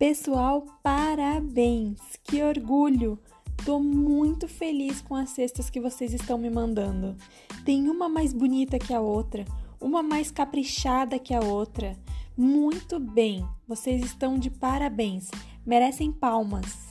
Pessoal, parabéns! Que orgulho! Tô muito feliz com as cestas que vocês estão me mandando. Tem uma mais bonita que a outra, uma mais caprichada que a outra. Muito bem, vocês estão de parabéns, merecem palmas.